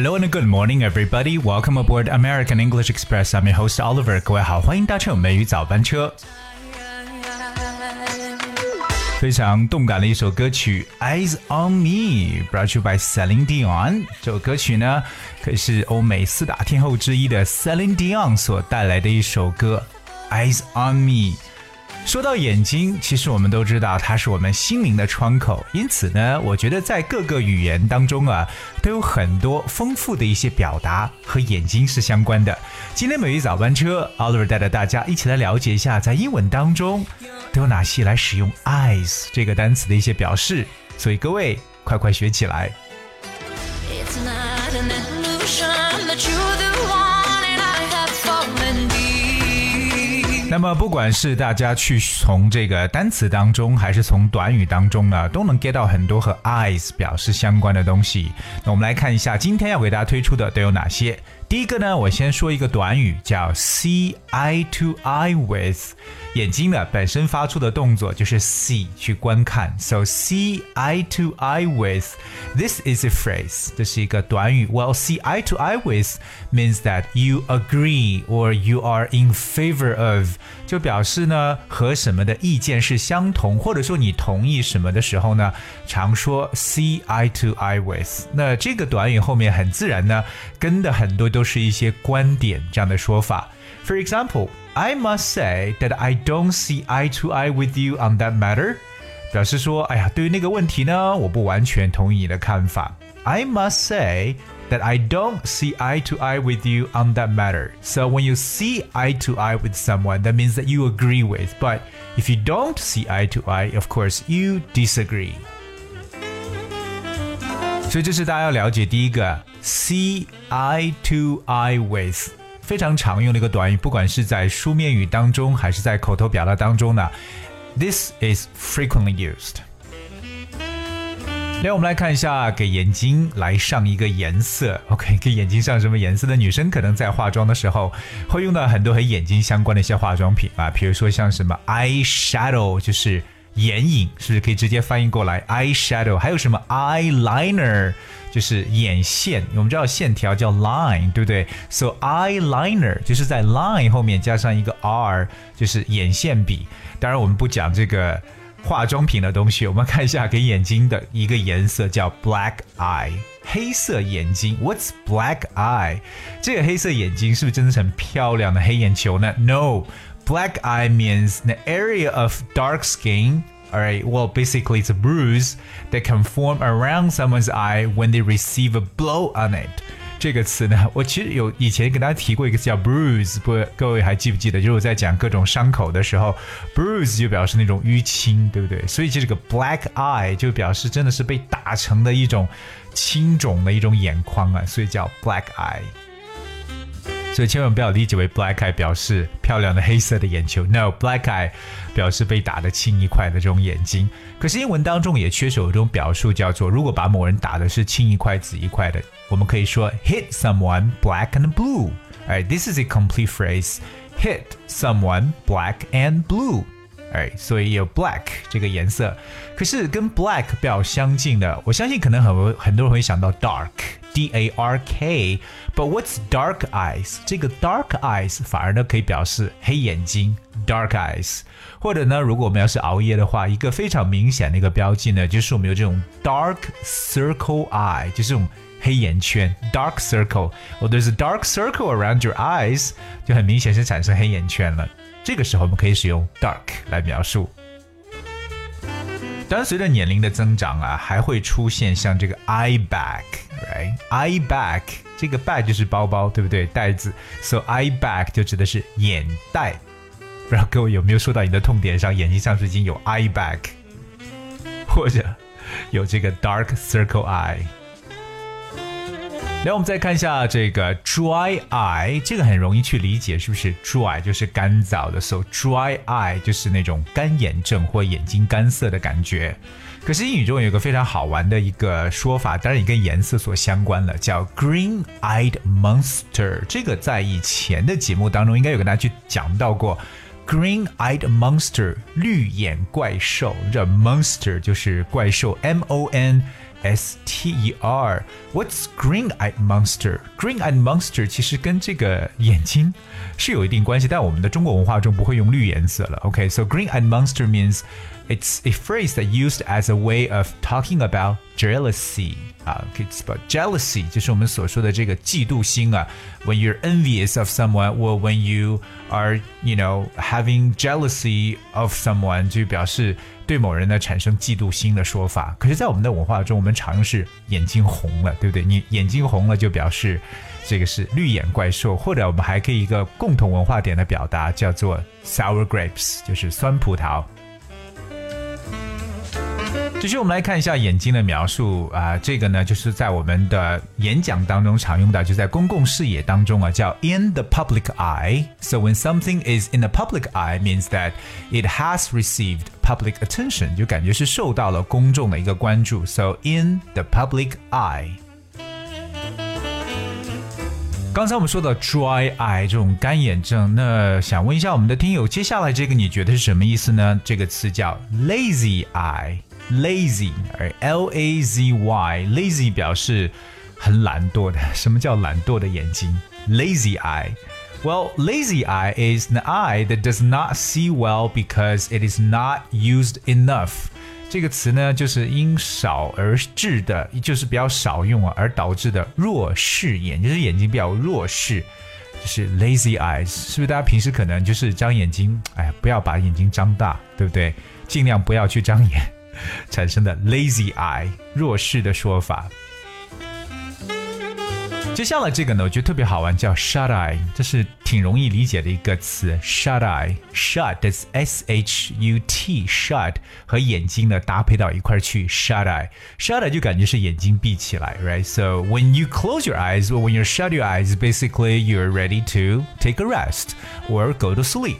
Hello and good morning, everybody. Welcome aboard American English Express. I'm your host Oliver. 各位好，欢迎搭乘美语早班车。非常动感的一首歌曲《Eyes on Me》，brought you by Celine Dion。这首歌曲呢，可是欧美四大天后之一的 Celine Dion 所带来的一首歌《Eyes on Me》。说到眼睛，其实我们都知道它是我们心灵的窗口，因此呢，我觉得在各个语言当中啊，都有很多丰富的一些表达和眼睛是相关的。今天美语早班车，Oliver 带着大家一起来了解一下，在英文当中都有哪些来使用 eyes 这个单词的一些表示。所以各位快快学起来。那么，不管是大家去从这个单词当中，还是从短语当中呢，都能 get 到很多和 eyes 表示相关的东西。那我们来看一下，今天要给大家推出的都有哪些。第一个呢，我先说一个短语，叫 see eye to eye with。眼睛呢本身发出的动作就是 see 去观看，so see eye to eye with。This is a phrase，这是一个短语。Well, see eye to eye with means that you agree or you are in favor of，就表示呢和什么的意见是相同，或者说你同意什么的时候呢，常说 see eye to eye with。那这个短语后面很自然呢，跟的很多都是一些观点这样的说法。For example, I must say that I don't see eye to eye with you on that matter. 表示说，哎呀，对于那个问题呢，我不完全同意你的看法。I must say that I don't see eye to eye with you on that matter. So when you see eye to eye with someone, that means that you agree with. But if you don't see eye to eye, of course, you disagree. 所以这是大家要了解第一个 see eye to eye with 非常常用的一个短语，不管是在书面语当中还是在口头表达当中呢，this is frequently used。来，我们来看一下，给眼睛来上一个颜色。OK，给眼睛上什么颜色的女生可能在化妆的时候会用到很多和眼睛相关的一些化妆品啊，比如说像什么 eye shadow，就是眼影，是不是可以直接翻译过来 eye shadow？还有什么 eyeliner，就是眼线。我们知道线条叫 line，对不对？So eyeliner 就是在 line 后面加上一个 r，就是眼线笔。当然，我们不讲这个化妆品的东西，我们看一下给眼睛的一个颜色叫 black eye，黑色眼睛。What's black eye？这个黑色眼睛是不是真的很漂亮的黑眼球呢？No。Black eye means the area of dark skin. Alright, well, basically, it's a bruise that can form around someone's eye when they receive a blow on it. 这个词呢，我其实有以前跟大家提过一个词叫 bruise，不，各位还记不记得？就是我在讲各种伤口的时候，bruise 就表示那种淤青，对不对？所以这个 black eye 就表示真的是被打成的一种青肿的一种眼眶啊，所以叫 black eye。 所以千万不要理解为 black eye 表示漂亮的黑色的眼球，no，black eye 表示被打得青一块的这种眼睛。可是英文当中也缺少一种表述，叫做如果把某人打的是青一块紫一块的，我们可以说 hit someone black and blue。哎，this is a complete phrase。hit someone black and blue。哎，所以有 black 这个颜色，可是跟 black 比较相近的，我相信可能很多很多人会想到 dark，d a r k，but what's dark eyes？这个 dark eyes 反而呢可以表示黑眼睛，dark eyes，或者呢，如果我们要是熬夜的话，一个非常明显的一个标记呢，就是我们有这种 dark circle eye，就是这种黑眼圈，dark circle。哦，there's a dark circle around your eyes，就很明显是产生黑眼圈了。这个时候我们可以使用 dark 来描述。当，随着年龄的增长啊，还会出现像这个 eye bag，right？eye bag 这个 bag 就是包包，对不对？袋子，so eye bag 就指的是眼袋。不知道各位有没有说到你的痛点上，眼睛上是已经有 eye bag，或者有这个 dark circle eye。来，我们再看一下这个 dry eye，这个很容易去理解，是不是？dry 就是干燥的，so dry eye 就是那种干眼症或眼睛干涩的感觉。可是英语中有一个非常好玩的一个说法，当然也跟颜色所相关了，叫 green-eyed monster。这个在以前的节目当中应该有跟大家去讲到过 green-eyed monster，绿眼怪兽。这 monster 就是怪兽，M O N。S T E R。What's green-eyed monster? Green-eyed monster 其实跟这个眼睛是有一定关系，但我们的中国文化中不会用绿颜色了。OK, so green-eyed monster means it's a phrase that used as a way of talking about jealousy. 啊，it's about jealousy，就是我们所说的这个嫉妒心啊。When you're envious of someone, or when you are, you know, having jealousy of someone，就表示 对某人呢产生嫉妒心的说法。可是，在我们的文化中，我们常用是眼睛红了，对不对？你眼睛红了就表示这个是绿眼怪兽，或者我们还可以一个共同文化点的表达叫做 sour grapes，就是酸葡萄。继续，我们来看一下眼睛的描述啊，这个呢，就是在我们的演讲当中常用的，就在公共视野当中啊，叫 in the public eye。So when something is in the public eye means that it has received public attention，就感觉是受到了公众的一个关注。So in the public eye。刚才我们说到 dry eye 这种干眼症，那想问一下我们的听友，接下来这个你觉得是什么意思呢？这个词叫 lazy eye。lazy，而 L A Z Y，lazy 表示很懒惰的。什么叫懒惰的眼睛？Lazy eye。Well, lazy eye is an eye that does not see well because it is not used enough. 这个词呢，就是因少而致的，就是比较少用啊，而导致的弱视眼，就是眼睛比较弱视，就是 lazy eyes，是不是？大家平时可能就是张眼睛，哎，不要把眼睛张大，对不对？尽量不要去张眼。产生的 lazy eye 弱视的说法。接下来这个呢，我觉得特别好玩，叫 shut eye，这是挺容易理解的一个词。shut eye，shut is s h u t，shut 和眼睛呢搭配到一块去，shut eye，shut eye 就感觉是眼睛闭起来，right？So when you close your eyes or when you shut your eyes，basically you're ready to take a rest or go to sleep。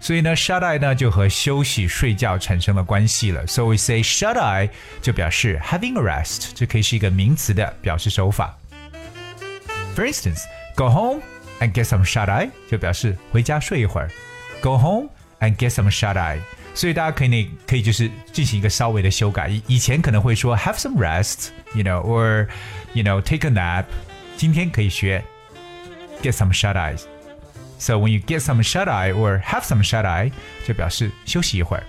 所以呢，shut eye 呢就和休息、睡觉产生了关系了。So we say shut eye 就表示 having a rest，这可以是一个名词的表示手法。For instance, go home and get some shut eye 就表示回家睡一会儿。Go home and get some shut eye。所以大家可以可以就是进行一个稍微的修改。以以前可能会说 have some rest，you know，or you know take a nap。今天可以学 get some shut eyes。 so when you get some shut eye or have some shut eye，就表示休息一会儿。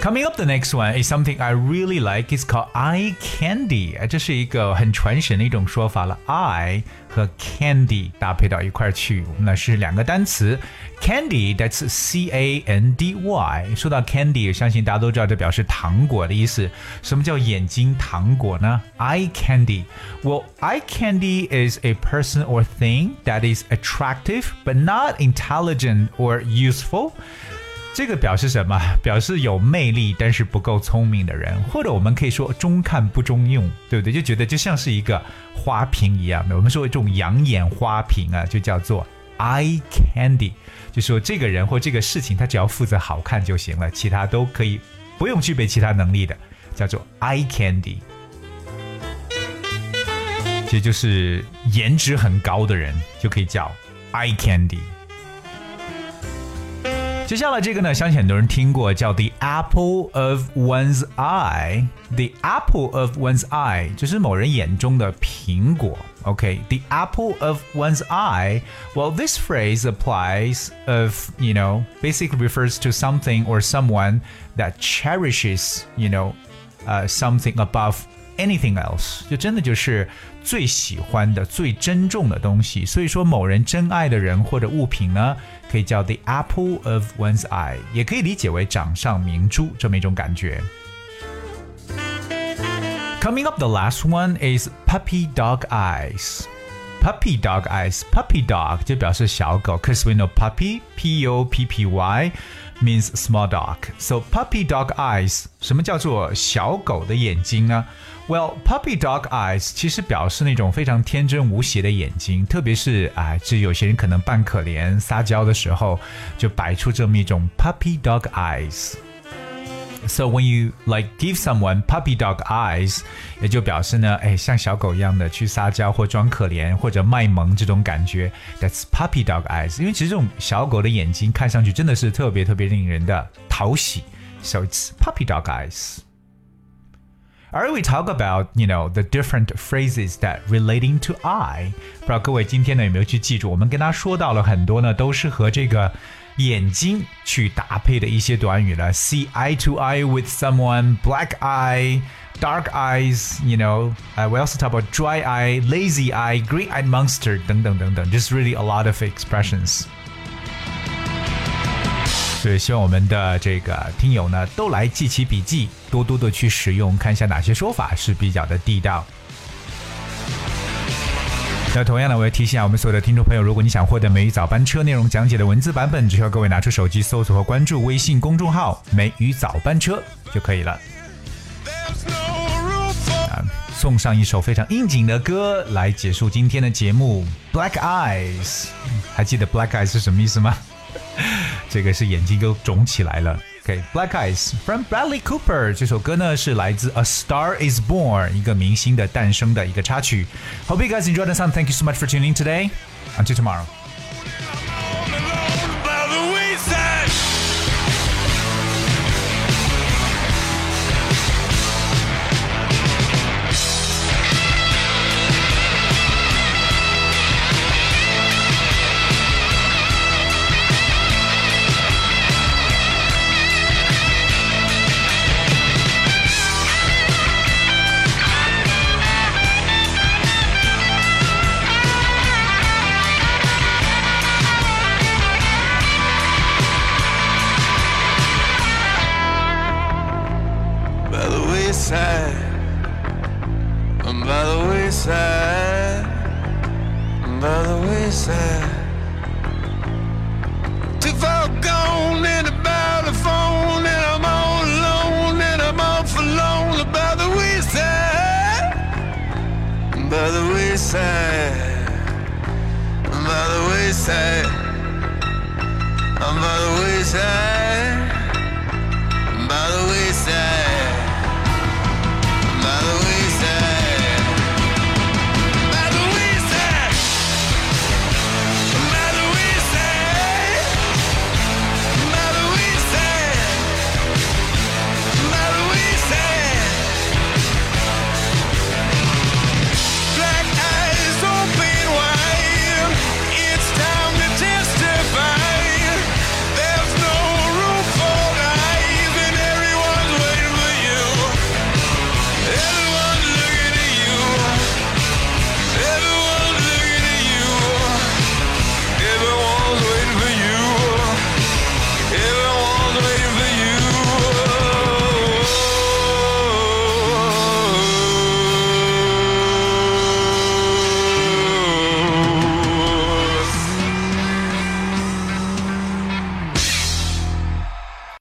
Coming up, the next one is something I really like. It's called eye candy. 这是一个很传神的一种说法了。eye 和 candy 搭配到一块儿去，那是两个单词。Candy，that's C A N D Y。说到 candy，相信大家都知道这表示糖果的意思。什么叫眼睛糖果呢？Eye candy. Well, eye candy is a person or thing that is attractive but not intelligent or useful. 这个表示什么？表示有魅力但是不够聪明的人，或者我们可以说中看不中用，对不对？就觉得就像是一个花瓶一样的。我们说这种养眼花瓶啊，就叫做 eye candy，就说这个人或这个事情，他只要负责好看就行了，其他都可以不用具备其他能力的，叫做 eye candy。其实就是颜值很高的人就可以叫 eye candy。接下来这个呢，相信很多人听过，叫 the apple of one's eye。the apple of one's eye 就是某人眼中的苹果。OK，the apple of one's eye. Well, this phrase applies of you know basically refers to something or someone that cherishes you know uh, something above anything else，就真的就是最喜欢的、最珍重的东西。所以说，某人珍爱的人或者物品呢，可以叫 the apple of one's eye，也可以理解为掌上明珠这么一种感觉。Coming up, the last one is puppy dog eyes. Puppy dog eyes, puppy dog 就表示小狗，cause we know puppy, p u p p y Means small dog. So puppy dog eyes 什么叫做小狗的眼睛呢？well, puppy dog eyes 其实表示那种非常天真无邪的眼睛，特别是啊，这有些人可能扮可怜撒娇的时候，就摆出这么一种 puppy dog eyes。So when you like give someone puppy dog eyes，也就表示呢，哎，像小狗一样的去撒娇或装可怜或者卖萌这种感觉。That's puppy dog eyes。因为其实这种小狗的眼睛看上去真的是特别特别令人的讨喜。So it's puppy dog eyes. Alright, we talk about you know the different phrases that relating to eye。不知道各位今天呢有没有去记住？我们跟大家说到了很多呢，都是和这个 眼睛去搭配的一些短语了。See eye to eye with someone, black eye, dark eyes. You know, uh, we also talk about dry eye, lazy eye, green-eyed monster 等等等等。Just really a lot of expressions. 所以希望我们的这个听友呢，都来记起笔记，多多的去使用，看一下哪些说法是比较的地道。 那同样呢，我要提醒一下我们所有的听众朋友，如果你想获得美语早班车内容讲解的文字版本，只需要各位拿出手机搜索和关注微信公众号“美语早班车”就可以了。啊，送上一首非常应景的歌来结束今天的节目，《Black Eyes》。还记得 “Black Eyes” 是什么意思吗？这个是眼睛都肿起来了。OK，Black Eyes from Bradley Cooper 这首歌呢是来自 A Star Is Born 一个明星的诞生的一个插曲。Hope you guys enjoyed the song. Thank you so much for tuning today. Until tomorrow. I'm by the wayside.